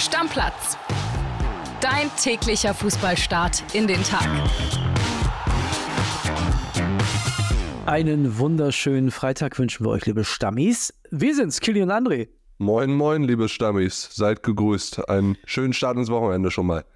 Stammplatz. Dein täglicher Fußballstart in den Tag. Einen wunderschönen Freitag wünschen wir euch, liebe Stammis. Wir sind's, Kili und André. Moin, moin, liebe Stammis. Seid gegrüßt. Einen schönen Start ins Wochenende schon mal.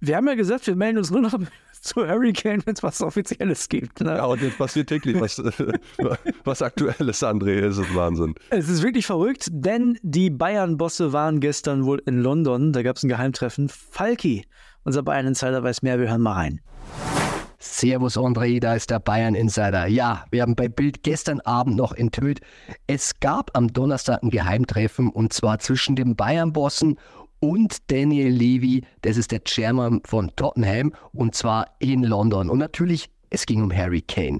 Wir haben ja gesagt, wir melden uns nur noch zu Hurricane, wenn es was Offizielles gibt. Ne? Ja, und jetzt passiert täglich was, was Aktuelles, André. Es ist Wahnsinn. Es ist wirklich verrückt, denn die Bayern-Bosse waren gestern wohl in London. Da gab es ein Geheimtreffen. Falki, unser Bayern-Insider, weiß mehr. Wir hören mal rein. Servus André, da ist der Bayern Insider. Ja, wir haben bei Bild gestern Abend noch enthüllt, es gab am Donnerstag ein Geheimtreffen und zwar zwischen den Bayern-Bossen und Daniel Levy, das ist der Chairman von Tottenham, und zwar in London. Und natürlich, es ging um Harry Kane.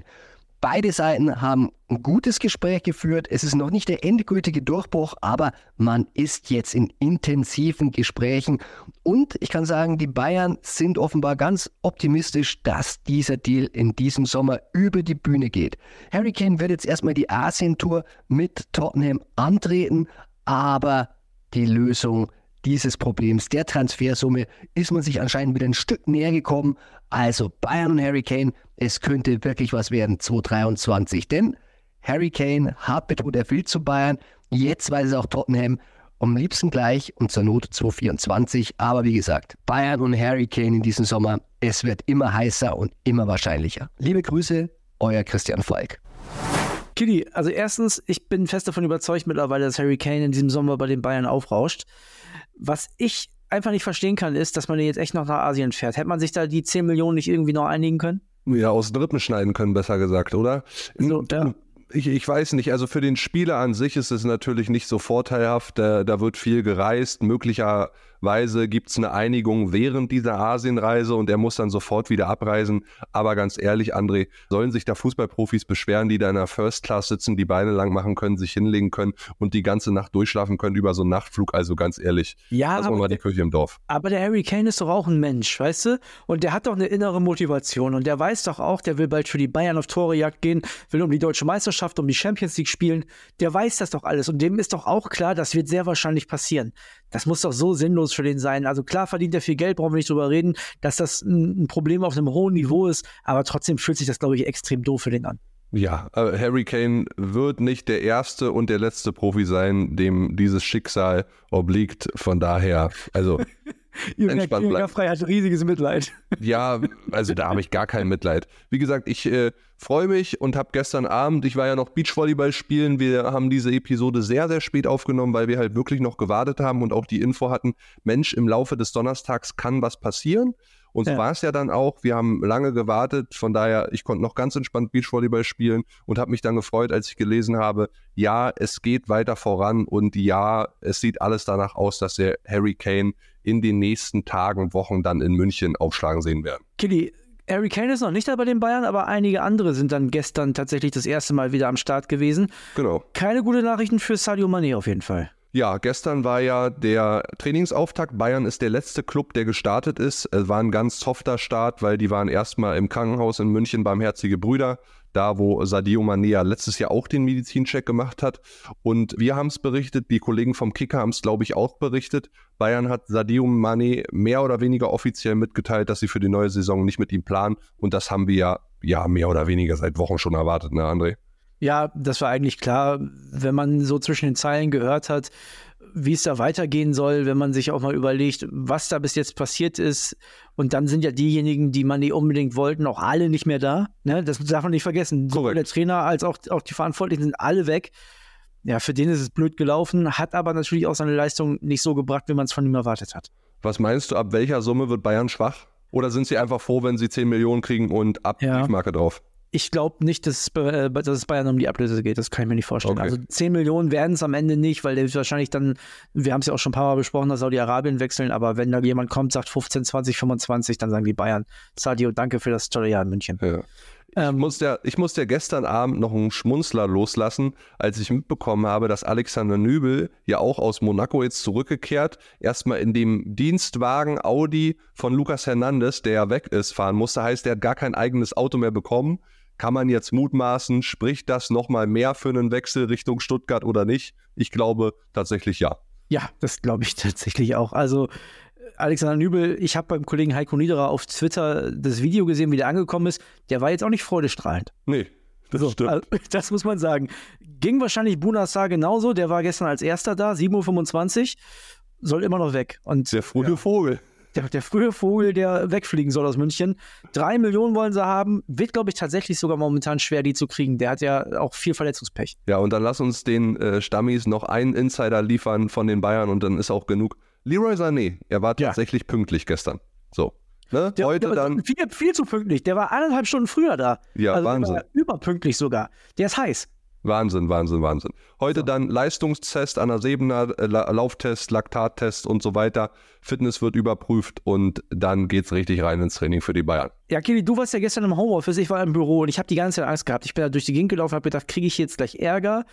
Beide Seiten haben ein gutes Gespräch geführt. Es ist noch nicht der endgültige Durchbruch, aber man ist jetzt in intensiven Gesprächen. Und ich kann sagen, die Bayern sind offenbar ganz optimistisch, dass dieser Deal in diesem Sommer über die Bühne geht. Harry Kane wird jetzt erstmal die Asien-Tour mit Tottenham antreten, aber die Lösung dieses Problems der Transfersumme ist man sich anscheinend wieder ein Stück näher gekommen. Also Bayern und Harry Kane, es könnte wirklich was werden 2023. Denn Harry Kane hat betont, er will zu Bayern. Jetzt weiß es auch Tottenham. Am liebsten gleich und zur Not 2024. Aber wie gesagt, Bayern und Harry Kane in diesem Sommer, es wird immer heißer und immer wahrscheinlicher. Liebe Grüße, euer Christian Falk. Kitty, also erstens, ich bin fest davon überzeugt mittlerweile, dass Harry Kane in diesem Sommer bei den Bayern aufrauscht. Was ich einfach nicht verstehen kann, ist, dass man jetzt echt noch nach Asien fährt. Hätte man sich da die 10 Millionen nicht irgendwie noch einigen können? Ja, aus den Rippen schneiden können, besser gesagt, oder? So, ja. Ich, ich, weiß nicht, also für den Spieler an sich ist es natürlich nicht so vorteilhaft. Da, da wird viel gereist, möglicher Weise gibt es eine Einigung während dieser Asienreise und er muss dann sofort wieder abreisen. Aber ganz ehrlich, André, sollen sich da Fußballprofis beschweren, die da in der First Class sitzen, die Beine lang machen können, sich hinlegen können und die ganze Nacht durchschlafen können über so einen Nachtflug? Also ganz ehrlich, ja, das war die Kirche im Dorf. Aber der Harry Kane ist doch auch ein Mensch, weißt du? Und der hat doch eine innere Motivation und der weiß doch auch, der will bald für die Bayern auf Torejagd gehen, will um die deutsche Meisterschaft, um die Champions League spielen. Der weiß das doch alles und dem ist doch auch klar, das wird sehr wahrscheinlich passieren. Das muss doch so sinnlos für den sein. Also klar verdient er viel Geld, brauchen wir nicht drüber reden, dass das ein Problem auf einem hohen Niveau ist, aber trotzdem fühlt sich das, glaube ich, extrem doof für den an. Ja, äh, Harry Kane wird nicht der erste und der letzte Profi sein, dem dieses Schicksal obliegt. Von daher, also entspannt bleiben. Frei hat riesiges Mitleid. Ja, also da habe ich gar kein Mitleid. Wie gesagt, ich äh, freue mich und habe gestern Abend, ich war ja noch Beachvolleyball spielen, wir haben diese Episode sehr, sehr spät aufgenommen, weil wir halt wirklich noch gewartet haben und auch die Info hatten, Mensch, im Laufe des Donnerstags kann was passieren. Und ja. war es ja dann auch. Wir haben lange gewartet. Von daher, ich konnte noch ganz entspannt Beachvolleyball spielen und habe mich dann gefreut, als ich gelesen habe, ja, es geht weiter voran und ja, es sieht alles danach aus, dass der Harry Kane in den nächsten Tagen, Wochen dann in München aufschlagen sehen werden. Killy, Harry Kane ist noch nicht da bei den Bayern, aber einige andere sind dann gestern tatsächlich das erste Mal wieder am Start gewesen. Genau. Keine gute Nachrichten für Sadio Mané auf jeden Fall. Ja, gestern war ja der Trainingsauftakt. Bayern ist der letzte Club, der gestartet ist. Es war ein ganz softer Start, weil die waren erstmal im Krankenhaus in München Barmherzige Brüder da wo Sadio Manea letztes Jahr auch den Medizincheck gemacht hat. Und wir haben es berichtet, die Kollegen vom Kicker haben es, glaube ich, auch berichtet. Bayern hat Sadio Mane mehr oder weniger offiziell mitgeteilt, dass sie für die neue Saison nicht mit ihm planen. Und das haben wir ja, ja mehr oder weniger seit Wochen schon erwartet, ne, André? Ja, das war eigentlich klar, wenn man so zwischen den Zeilen gehört hat, wie es da weitergehen soll, wenn man sich auch mal überlegt, was da bis jetzt passiert ist. Und dann sind ja diejenigen, die man nicht unbedingt wollten, auch alle nicht mehr da. Ne? Das darf man nicht vergessen. Sowohl der Trainer als auch, auch die Verantwortlichen sind alle weg. Ja, für den ist es blöd gelaufen, hat aber natürlich auch seine Leistung nicht so gebracht, wie man es von ihm erwartet hat. Was meinst du, ab welcher Summe wird Bayern schwach? Oder sind sie einfach froh, wenn sie 10 Millionen kriegen und ab ja. Briefmarke drauf? Ich glaube nicht, dass es, äh, dass es Bayern um die Ablöse geht. Das kann ich mir nicht vorstellen. Okay. Also 10 Millionen werden es am Ende nicht, weil der wahrscheinlich dann, wir haben es ja auch schon ein paar Mal besprochen, dass Saudi-Arabien wechseln. Aber wenn da jemand kommt, sagt 15, 20, 25, dann sagen die Bayern, Sadio, danke für das tolle Jahr in München. Ja. Ich, ähm, musste, ich musste ja gestern Abend noch einen Schmunzler loslassen, als ich mitbekommen habe, dass Alexander Nübel ja auch aus Monaco jetzt zurückgekehrt, erstmal in dem Dienstwagen Audi von Lucas Hernandez, der ja weg ist, fahren musste. Heißt, er hat gar kein eigenes Auto mehr bekommen kann man jetzt mutmaßen, spricht das nochmal mehr für einen Wechsel Richtung Stuttgart oder nicht? Ich glaube tatsächlich ja. Ja, das glaube ich tatsächlich auch. Also Alexander Nübel, ich habe beim Kollegen Heiko Niederer auf Twitter das Video gesehen, wie der angekommen ist. Der war jetzt auch nicht freudestrahlend. Nee, das So, stimmt. also, das muss man sagen. Ging wahrscheinlich Bunassar genauso. Der war gestern als erster da, 7.25 Uhr. Soll immer noch weg. Und Der frühe Vogel. Der, der frühe Vogel, der wegfliegen soll aus München. Drei Millionen wollen sie haben. Wird, glaube ich, tatsächlich sogar momentan schwer, die zu kriegen. Der hat ja auch viel Verletzungspech. Ja, und dann lass uns den äh, Stammis noch einen Insider liefern von den Bayern und dann ist auch genug. Leroy Sané, er war Ja. tatsächlich pünktlich gestern. So. Ne? Der, Heute der war dann. Viel, viel zu pünktlich. Der war eineinhalb Stunden früher da. Ja, also Wahnsinn. Überpünktlich sogar. Der ist heiß. Wahnsinn, Wahnsinn, Wahnsinn. Heute dann Leistungstest an der Sebener, äh, La Lauftest, Laktattest und so weiter. Fitness wird überprüft und dann geht's richtig rein ins Training für die Bayern. Ja, Kili, du warst ja gestern im Homeoffice, ich war im Büro und ich habe die ganze Zeit Angst gehabt. Ich bin da durch die Gegend gelaufen und habe gedacht, kriege ich jetzt gleich Ärger?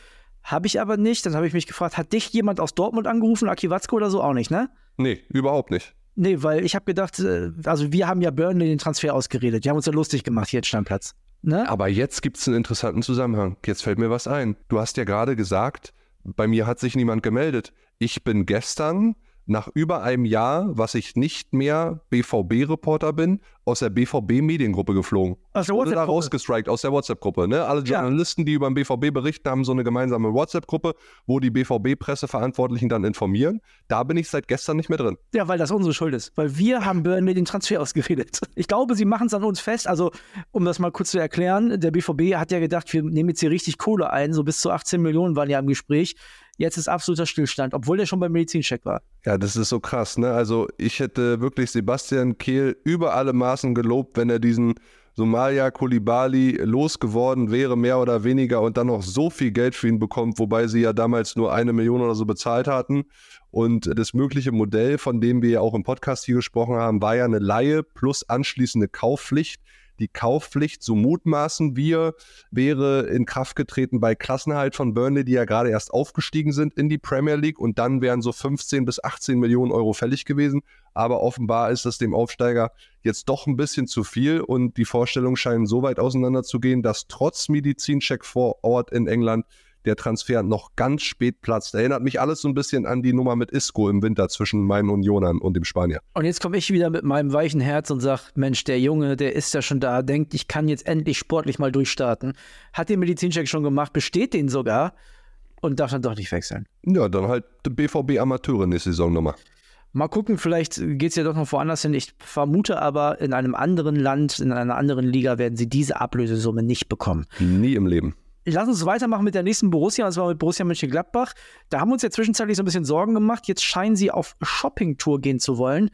Habe ich aber nicht. Dann habe ich mich gefragt, hat dich jemand aus Dortmund angerufen, Aki Watzko oder so? Auch nicht, ne? Nee, überhaupt nicht. Nee, weil ich habe gedacht, äh, also wir haben ja Burnley den Transfer ausgeredet. Die haben uns ja lustig gemacht hier at Stammplatz. Ne? Aber jetzt gibt's einen interessanten Zusammenhang. Jetzt fällt mir was ein. Du hast ja gerade gesagt, bei mir hat sich niemand gemeldet. Ich bin gestern nach über einem Jahr, was ich nicht mehr BVB-Reporter bin, aus der BVB-Mediengruppe geflogen. Aus der Wurde da WhatsApp-Gruppe. rausgestrikt aus der WhatsApp-Gruppe. Ne? Alle Ja. Journalisten, die über den BVB berichten, haben so eine gemeinsame WhatsApp-Gruppe, wo die BVB-Presseverantwortlichen dann informieren. Da bin ich seit gestern nicht mehr drin. Ja, weil das unsere Schuld ist. Weil wir haben Burnley den Transfer ausgeredet. Ich glaube, sie machen es an uns fest. Also, um das mal kurz zu erklären, der BVB hat ja gedacht, wir nehmen jetzt hier richtig Kohle ein. So bis zu 18 Millionen waren ja im Gespräch. Jetzt ist absoluter Stillstand, obwohl der schon beim Medizincheck war. Ja, das ist so krass, ne? Also ich hätte wirklich Sebastian Kehl über alle Maßen gelobt, wenn er diesen Somalia Kulibali losgeworden wäre, mehr oder weniger, und dann noch so viel Geld für ihn bekommt, wobei sie ja damals nur eine Million oder so bezahlt hatten. Und das mögliche Modell, von dem wir ja auch im Podcast hier gesprochen haben, war ja eine Laie plus anschließende Kaufpflicht. Die Kaufpflicht, so mutmaßen wir, wäre in Kraft getreten bei Klassenerhalt von Burnley, die ja gerade erst aufgestiegen sind in die Premier League und dann wären so 15 bis 18 Millionen Euro fällig gewesen. Aber offenbar ist das dem Aufsteiger jetzt doch ein bisschen zu viel und die Vorstellungen scheinen so weit auseinanderzugehen, dass trotz Medizincheck vor Ort in England der Transfer noch ganz spät platzt. Erinnert mich alles so ein bisschen an die Nummer mit Isco im Winter zwischen meinen Unionern und dem Spanier. Und jetzt komme ich wieder mit meinem weichen Herz und sage, Mensch, der Junge, der ist ja schon da, denkt, ich kann jetzt endlich sportlich mal durchstarten. Hat den Medizincheck schon gemacht, besteht den sogar und darf dann doch nicht wechseln. Ja, dann halt BVB Amateure nächste Saison nochmal. Mal gucken, vielleicht geht es ja doch noch woanders hin. Ich vermute aber, in einem anderen Land, in einer anderen Liga werden sie diese Ablösesumme nicht bekommen. Nie im Leben. Lass uns weitermachen mit der nächsten Borussia, und zwar mit Borussia Mönchengladbach. Da haben wir uns ja zwischenzeitlich so ein bisschen Sorgen gemacht. Jetzt scheinen sie auf Shoppingtour gehen zu wollen.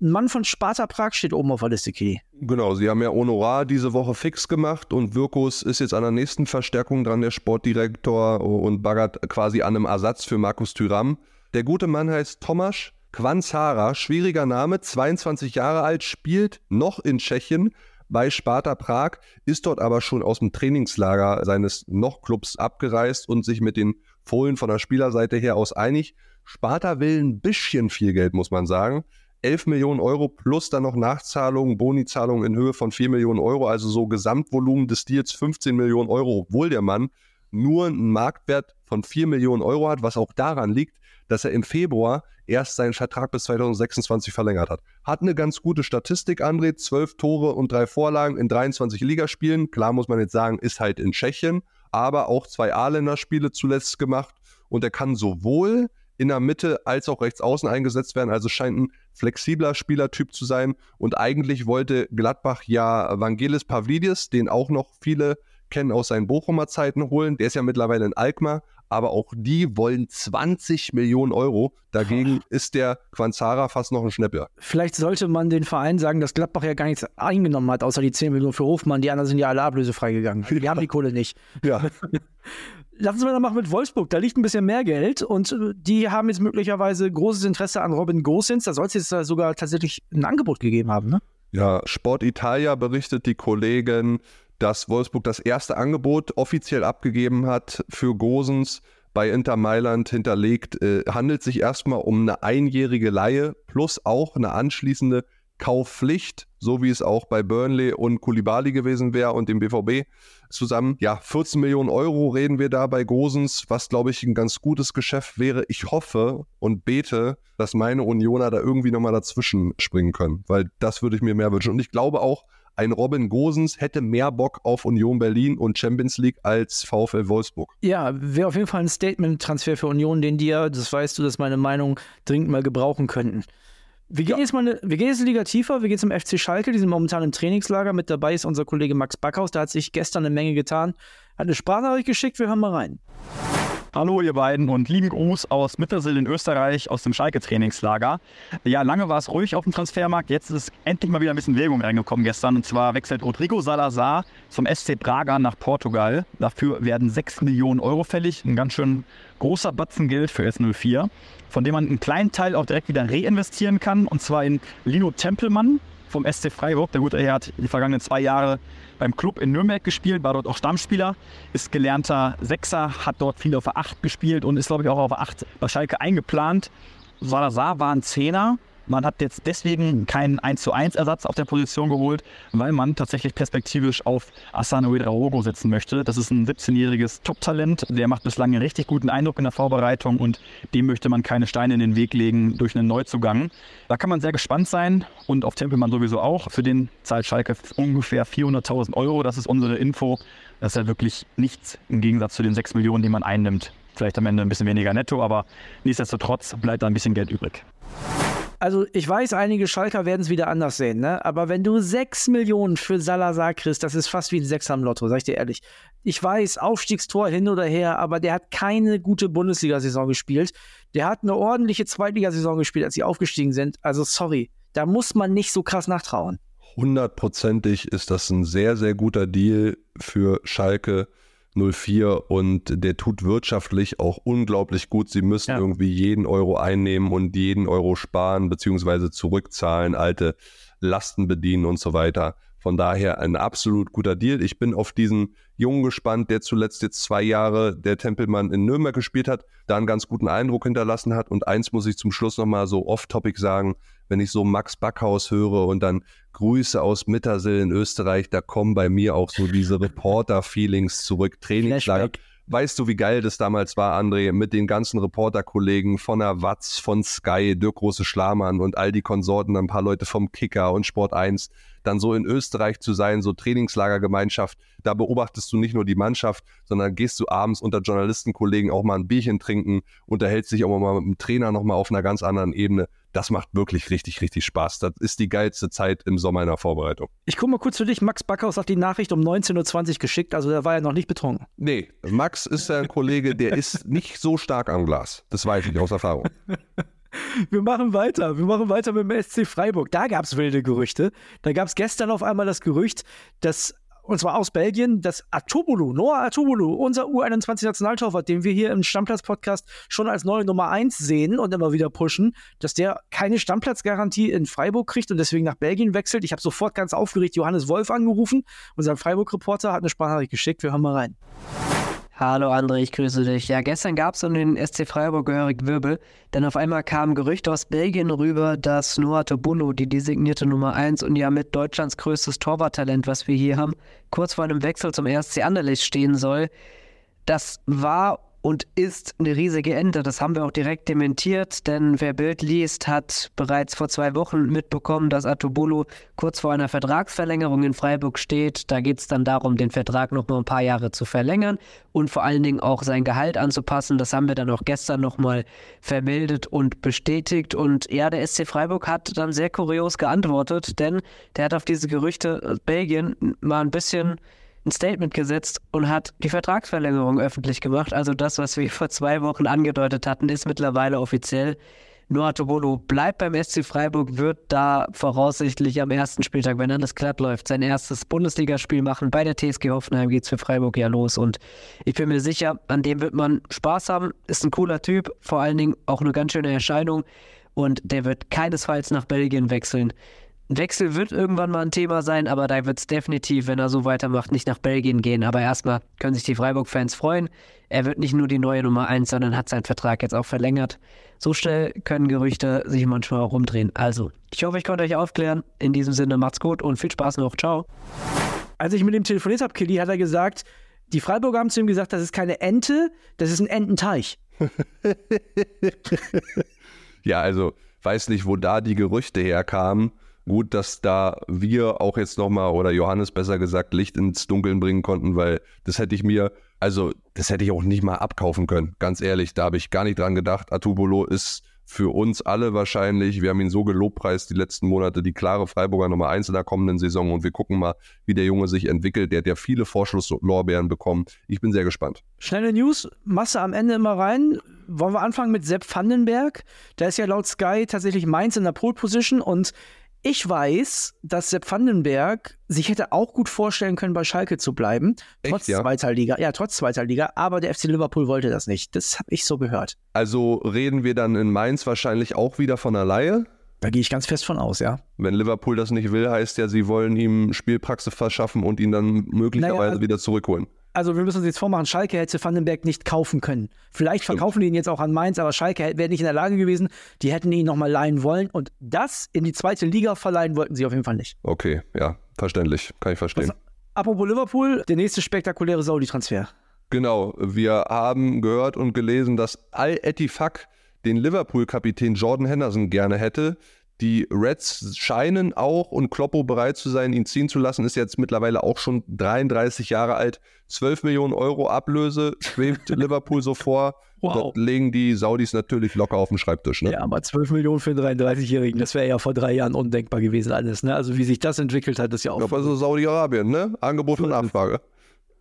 Ein Mann von Sparta Prag steht oben auf der Liste, Kili. Genau, sie haben ja Honorar diese Woche fix gemacht und Wirkus ist jetzt an der nächsten Verstärkung dran, der Sportdirektor und baggert quasi an einem Ersatz für Markus Thüram. Der gute Mann heißt Tomasz Quanzara, schwieriger Name, 22 Jahre alt, spielt noch in Tschechien bei Sparta Prag, ist dort aber schon aus dem Trainingslager seines Noch-Clubs abgereist und sich mit den Fohlen von der Spielerseite her aus einig. Sparta will ein bisschen viel Geld, muss man sagen. 11 Millionen Euro plus dann noch Nachzahlungen, Bonizahlungen in Höhe von 4 Millionen Euro, also so Gesamtvolumen des Deals 15 Millionen Euro, obwohl der Mann nur einen Marktwert von 4 Millionen Euro hat, was auch daran liegt, dass er im Februar erst seinen Vertrag bis 2026 verlängert hat. Hat eine ganz gute Statistik, André, 12 Tore und drei Vorlagen in 23 Ligaspielen. Klar muss man jetzt sagen, ist halt in Tschechien, aber auch zwei A-Länderspiele zuletzt gemacht und er kann sowohl in der Mitte als auch rechts außen eingesetzt werden. Also scheint ein flexibler Spielertyp zu sein. Und eigentlich wollte Gladbach ja Vangelis Pavlidis, den auch noch viele kennen aus seinen Bochumer Zeiten, holen. Der ist ja mittlerweile in Alkmaar. Aber auch die wollen 20 Millionen Euro. Dagegen ist der Quanzara fast noch ein Schnäpper. Vielleicht sollte man den Verein sagen, dass Gladbach ja gar nichts eingenommen hat, außer die 10 Millionen für Hofmann. Die anderen sind ja alle ablösefrei gegangen. Die haben die Kohle nicht. Ja, Lassen Sie mal noch machen mit Wolfsburg. Da liegt ein bisschen mehr Geld und äh, die haben jetzt möglicherweise großes Interesse an Robin Gosens. Da soll es jetzt äh, sogar tatsächlich ein Angebot gegeben haben, ne? Ja, Sport Italia berichtet die Kollegen, dass Wolfsburg das erste Angebot offiziell abgegeben hat für Gosens bei Inter Mailand hinterlegt. Äh, handelt sich erstmal um eine einjährige Leihe plus auch eine anschließende Kaufpflicht, so wie es auch bei Burnley und Kulibali gewesen wäre und dem BVB zusammen. Ja, 14 Millionen Euro reden wir da bei Gosens, was glaube ich ein ganz gutes Geschäft wäre. Ich hoffe und bete, dass meine Unioner da irgendwie nochmal dazwischen springen können, weil das würde ich mir mehr wünschen. Und ich glaube auch, ein Robin Gosens hätte mehr Bock auf Union Berlin und Champions League als VfL Wolfsburg. Ja, wäre auf jeden Fall ein Statement-Transfer für Union, den die ja, das weißt du, dass meine Meinung dringend mal gebrauchen könnten. Wir gehen, ja. jetzt mal eine, wir gehen jetzt eine Liga tiefer. Wir gehen zum FC Schalke. Die sind momentan im Trainingslager. Mit dabei ist unser Kollege Max Backhaus. Da hat sich gestern eine Menge getan. Hat eine Sprachnachricht geschickt. Wir hören mal rein. Hallo ihr beiden und lieben Gruß aus Mittersill in Österreich aus dem Schalke-Trainingslager. Ja, lange war es ruhig auf dem Transfermarkt. Jetzt ist endlich mal wieder ein bisschen Bewegung reingekommen gestern. Und zwar wechselt Rodrigo Salazar zum SC Braga nach Portugal. Dafür werden 6 Millionen Euro fällig. Ein ganz schön großer Batzen Geld für S04, von dem man einen kleinen Teil auch direkt wieder reinvestieren kann. Und zwar in Lino Tempelmann vom SC Freiburg. Der gute Herr hat die vergangenen zwei Jahre beim Club in Nürnberg gespielt, war dort auch Stammspieler, ist gelernter Sechser, hat dort viel auf der 8 gespielt und ist, glaube ich, auch auf der 8 bei Schalke eingeplant. Salazar war ein Zehner, man hat jetzt deswegen keinen 1 zu 1 Ersatz auf der Position geholt, weil man tatsächlich perspektivisch auf Asano Uedraogo setzen möchte. Das ist ein 17-jähriges Top-Talent, der macht bislang einen richtig guten Eindruck in der Vorbereitung und dem möchte man keine Steine in den Weg legen durch einen Neuzugang. Da kann man sehr gespannt sein und auf Tempelmann sowieso auch. Für den zahlt Schalke ungefähr 400.000 Euro. Das ist unsere Info. Das ist ja wirklich nichts im Gegensatz zu den 6 Millionen, die man einnimmt. Vielleicht am Ende ein bisschen weniger netto, aber nichtsdestotrotz bleibt da ein bisschen Geld übrig also ich weiß, einige Schalker werden es wieder anders sehen, ne? Aber wenn du 6 Millionen für Salazar kriegst, das ist fast wie ein Sechser am Lotto, sag ich dir ehrlich. Ich weiß, Aufstiegstor hin oder her, aber der hat keine gute Bundesliga-Saison gespielt. Der hat eine ordentliche Zweitligasaison gespielt, als sie aufgestiegen sind. Also sorry, da muss man nicht so krass nachtrauen. Hundertprozentig ist das ein sehr, sehr guter Deal für Schalke 04 und der tut wirtschaftlich auch unglaublich gut. Sie müssen ja. irgendwie jeden Euro einnehmen und jeden Euro sparen beziehungsweise zurückzahlen, alte Lasten bedienen und so weiter. Von daher ein absolut guter Deal. Ich bin auf diesen Jungen gespannt, der zuletzt jetzt zwei Jahre der Tempelmann in Nürnberg gespielt hat, da einen ganz guten Eindruck hinterlassen hat. Und eins muss ich zum Schluss nochmal so off-topic sagen, wenn ich so Max Backhaus höre und dann Grüße aus Mittersill in Österreich, da kommen bei mir auch so diese Reporter-Feelings zurück, Trainingslager. Weißt du, wie geil das damals war, André, mit den ganzen Reporterkollegen von der Watz, von Sky, Dirk Große Schlamann und all die Konsorten, ein paar Leute vom Kicker und Sport 1 dann so in Österreich zu sein, so Trainingslagergemeinschaft, da beobachtest du nicht nur die Mannschaft, sondern gehst du abends unter Journalistenkollegen auch mal ein Bierchen trinken, unterhältst dich auch mal mit dem Trainer nochmal auf einer ganz anderen Ebene. Das macht wirklich richtig, richtig Spaß. Das ist die geilste Zeit im Sommer in der Vorbereitung. Ich gucke mal kurz für dich. Max Backhaus hat die Nachricht um 19.20 Uhr geschickt, also der war ja noch nicht betrunken. Nee, Max ist ja ein Kollege, der ist nicht so stark am Glas. Das weiß ich aus Erfahrung. Wir machen weiter. Wir machen weiter mit dem SC Freiburg. Da gab es wilde Gerüchte. Da gab es gestern auf einmal das Gerücht, dass und zwar aus Belgien, dass Atobulu, Noah Atobulu, unser U21-Nationaltorwart, den wir hier im Stammplatz-Podcast schon als neue Nummer 1 sehen und immer wieder pushen, dass der keine Stammplatzgarantie in Freiburg kriegt und deswegen nach Belgien wechselt. Ich habe sofort ganz aufgeregt Johannes Wolf angerufen. Unser Freiburg-Reporter hat eine Sprachnachricht geschickt. Wir hören mal rein. Hallo André, ich grüße dich. Ja, gestern gab es um den SC Freiburg gehörig Wirbel, denn auf einmal kamen Gerüchte aus Belgien rüber, dass Noah Tobullo, die designierte Nummer 1 und ja mit Deutschlands größtes Torwarttalent, was wir hier haben, kurz vor einem Wechsel zum RSC Anderlecht stehen soll. Das war und ist eine riesige Ente. Das haben wir auch direkt dementiert, denn wer Bild liest, hat bereits vor zwei Wochen mitbekommen, dass Atobolo kurz vor einer Vertragsverlängerung in Freiburg steht. Da geht es dann darum, den Vertrag noch mal ein paar Jahre zu verlängern und vor allen Dingen auch sein Gehalt anzupassen. Das haben wir dann auch gestern noch mal vermeldet und bestätigt. Und ja, der SC Freiburg hat dann sehr kurios geantwortet, denn der hat auf diese Gerüchte Belgien mal ein bisschen ein Statement gesetzt und hat die Vertragsverlängerung öffentlich gemacht. Also das, was wir vor zwei Wochen angedeutet hatten, ist mittlerweile offiziell. Noah Tobolo bleibt beim SC Freiburg, wird da voraussichtlich am ersten Spieltag, wenn alles glatt läuft, sein erstes Bundesligaspiel machen. Bei der TSG Hoffenheim geht es für Freiburg ja los und ich bin mir sicher, an dem wird man Spaß haben. Ist ein cooler Typ, vor allen Dingen auch eine ganz schöne Erscheinung und der wird keinesfalls nach Belgien wechseln Wechsel wird irgendwann mal ein Thema sein, aber da wird es definitiv, wenn er so weitermacht, nicht nach Belgien gehen. Aber erstmal können sich die Freiburg-Fans freuen. Er wird nicht nur die neue Nummer 1, sondern hat seinen Vertrag jetzt auch verlängert. So schnell können Gerüchte sich manchmal auch rumdrehen. Also, ich hoffe, ich konnte euch aufklären. In diesem Sinne, macht's gut und viel Spaß noch. Ciao. Als ich mit ihm telefoniert habe, Killy, hat er gesagt, die Freiburger haben zu ihm gesagt, das ist keine Ente, das ist ein Ententeich. ja, also weiß nicht, wo da die Gerüchte herkamen. Gut, dass da wir auch jetzt nochmal, oder Johannes besser gesagt, Licht ins Dunkeln bringen konnten, weil das hätte ich mir, also das hätte ich auch nicht mal abkaufen können. Ganz ehrlich, da habe ich gar nicht dran gedacht. Atubolo ist für uns alle wahrscheinlich, wir haben ihn so gelobpreist die letzten Monate, die klare Freiburger Nummer 1 in der kommenden Saison und wir gucken mal, wie der Junge sich entwickelt. Der hat ja viele Vorschusslorbeeren bekommen. Ich bin sehr gespannt. Schnelle News, Masse am Ende immer rein. Wollen wir anfangen mit Sepp Vandenberg? Der ist ja laut Sky tatsächlich Mainz in der Pole Position und ich weiß, dass Sepp Vandenberg sich hätte auch gut vorstellen können, bei Schalke zu bleiben, Echt, trotz ja? zweiter Liga. Ja, trotz zweiter Liga, aber der FC Liverpool wollte das nicht. Das habe ich so gehört. Also reden wir dann in Mainz wahrscheinlich auch wieder von einer Laie? Da gehe ich ganz fest von aus, ja. Wenn Liverpool das nicht will, heißt ja, sie wollen ihm Spielpraxis verschaffen und ihn dann möglicherweise Naja, wieder zurückholen. Also wir müssen uns jetzt vormachen, Schalke hätte Vandenberg nicht kaufen können. Vielleicht Stimmt. verkaufen die ihn jetzt auch an Mainz, aber Schalke wäre nicht in der Lage gewesen. Die hätten ihn nochmal leihen wollen und das in die zweite Liga verleihen wollten sie auf jeden Fall nicht. Okay, ja, verständlich. Kann ich verstehen. Was- Apropos Liverpool, der nächste spektakuläre Saudi-Transfer. Genau, wir haben gehört und gelesen, dass Al-Ettifaq den Liverpool-Kapitän Jordan Henderson gerne hätte. Die Reds scheinen auch und Kloppo bereit zu sein, ihn ziehen zu lassen, ist jetzt mittlerweile auch schon 33 Jahre alt. 12 Millionen Euro Ablöse schwebt Liverpool so vor. Wow. Das legen die Saudis natürlich locker auf den Schreibtisch. Ne? Ja, aber 12 Millionen für einen 33-Jährigen, das wäre ja vor drei Jahren undenkbar gewesen alles. Ne? Also wie sich das entwickelt hat, ist ja auch... Aber so Saudi-Arabien, ne? Angebot und Nachfrage.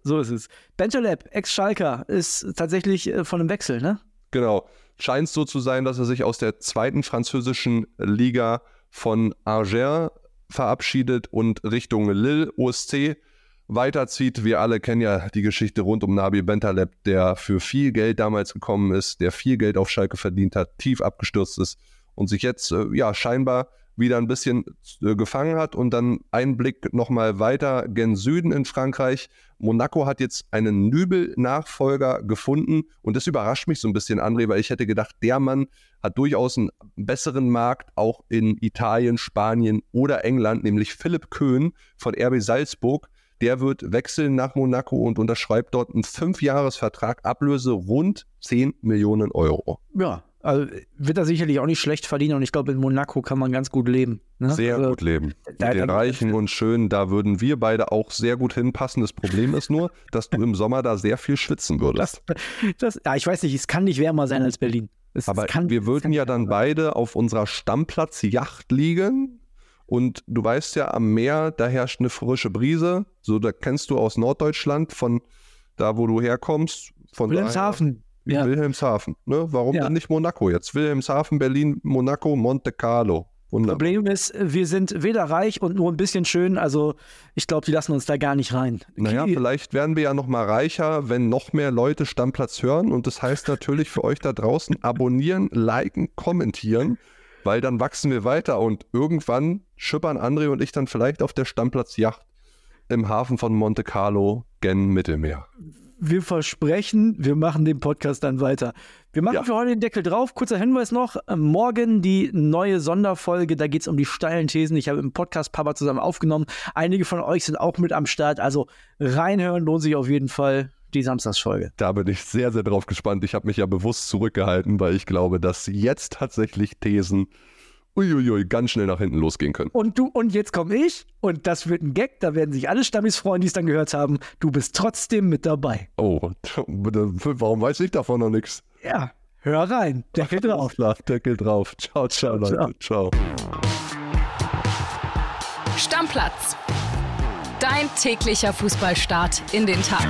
So ist es. Bentaleb, Ex-Schalker, ist tatsächlich äh, von einem Wechsel, ne? Genau. Scheint so zu sein, dass er sich aus der zweiten französischen Liga von Angers verabschiedet und Richtung Lille, OSC, weiterzieht. Wir alle kennen ja die Geschichte rund um Nabi Bentaleb, der für viel Geld damals gekommen ist, der viel Geld auf Schalke verdient hat, tief abgestürzt ist und sich jetzt äh, ja scheinbar wieder ein bisschen äh, gefangen hat und dann ein Blick nochmal weiter gen Süden in Frankreich. Monaco hat jetzt einen Nübel-Nachfolger gefunden und das überrascht mich so ein bisschen, André, weil ich hätte gedacht, der Mann hat durchaus einen besseren Markt auch in Italien, Spanien oder England, nämlich Philipp Köhn von RB Salzburg. Der wird wechseln nach Monaco und unterschreibt dort einen Fünfjahresvertrag, Ablöse rund 10 Millionen Euro. Ja, also wird er sicherlich auch nicht schlecht verdienen und ich glaube, in Monaco kann man ganz gut leben. Ne? Sehr Also, gut leben. Mit da- den Reichen und Schönen, da würden wir beide auch sehr gut hinpassen. Das Problem ist nur, dass du im Sommer da sehr viel schwitzen würdest. Das, ja, ich weiß nicht, es kann nicht wärmer sein als Berlin. Es, Aber es kann, wir würden ja dann beide auf unserer Stammplatz-Yacht liegen. Und du weißt ja, am Meer, da herrscht eine frische Brise. So, da kennst du aus Norddeutschland, von da, wo du herkommst. Von Wilhelmshaven. Daher- Ja. Wilhelmshaven. Ne? Warum Ja. denn nicht Monaco jetzt? Wilhelmshaven, Berlin, Monaco, Monte Carlo. Wunderbar. Problem ist, wir sind weder reich und nur ein bisschen schön. Also ich glaube, die lassen uns da gar nicht rein. Naja, vielleicht werden wir ja noch mal reicher, wenn noch mehr Leute Stammplatz hören. Und das heißt natürlich für euch da draußen abonnieren, liken, kommentieren, weil dann wachsen wir weiter und irgendwann schippern André und ich dann vielleicht auf der Stammplatz-Yacht im Hafen von Monte Carlo gen Mittelmeer. Wir versprechen, wir machen den Podcast dann weiter. Wir machen Ja. für heute den Deckel drauf. Kurzer Hinweis noch: äh, Morgen die neue Sonderfolge. Da geht es um die steilen Thesen. Ich habe im Podcast Papa zusammen aufgenommen. Einige von euch sind auch mit am Start. Also reinhören lohnt sich auf jeden Fall. Die Samstagsfolge. Da bin ich sehr, sehr drauf gespannt. Ich habe mich ja bewusst zurückgehalten, weil ich glaube, dass jetzt tatsächlich Thesen uiuiui, ganz schnell nach hinten losgehen können. Und du, und jetzt komme ich, und das wird ein Gag, da werden sich alle Stammis freuen, die es dann gehört haben. Du bist trotzdem mit dabei. Oh, warum weiß ich davon noch nichts? Ja, hör rein. Deckel drauf. Klar, Deckel drauf. Ciao, ciao, Leute. ciao. Stammplatz. Dein täglicher Fußballstart in den Tag.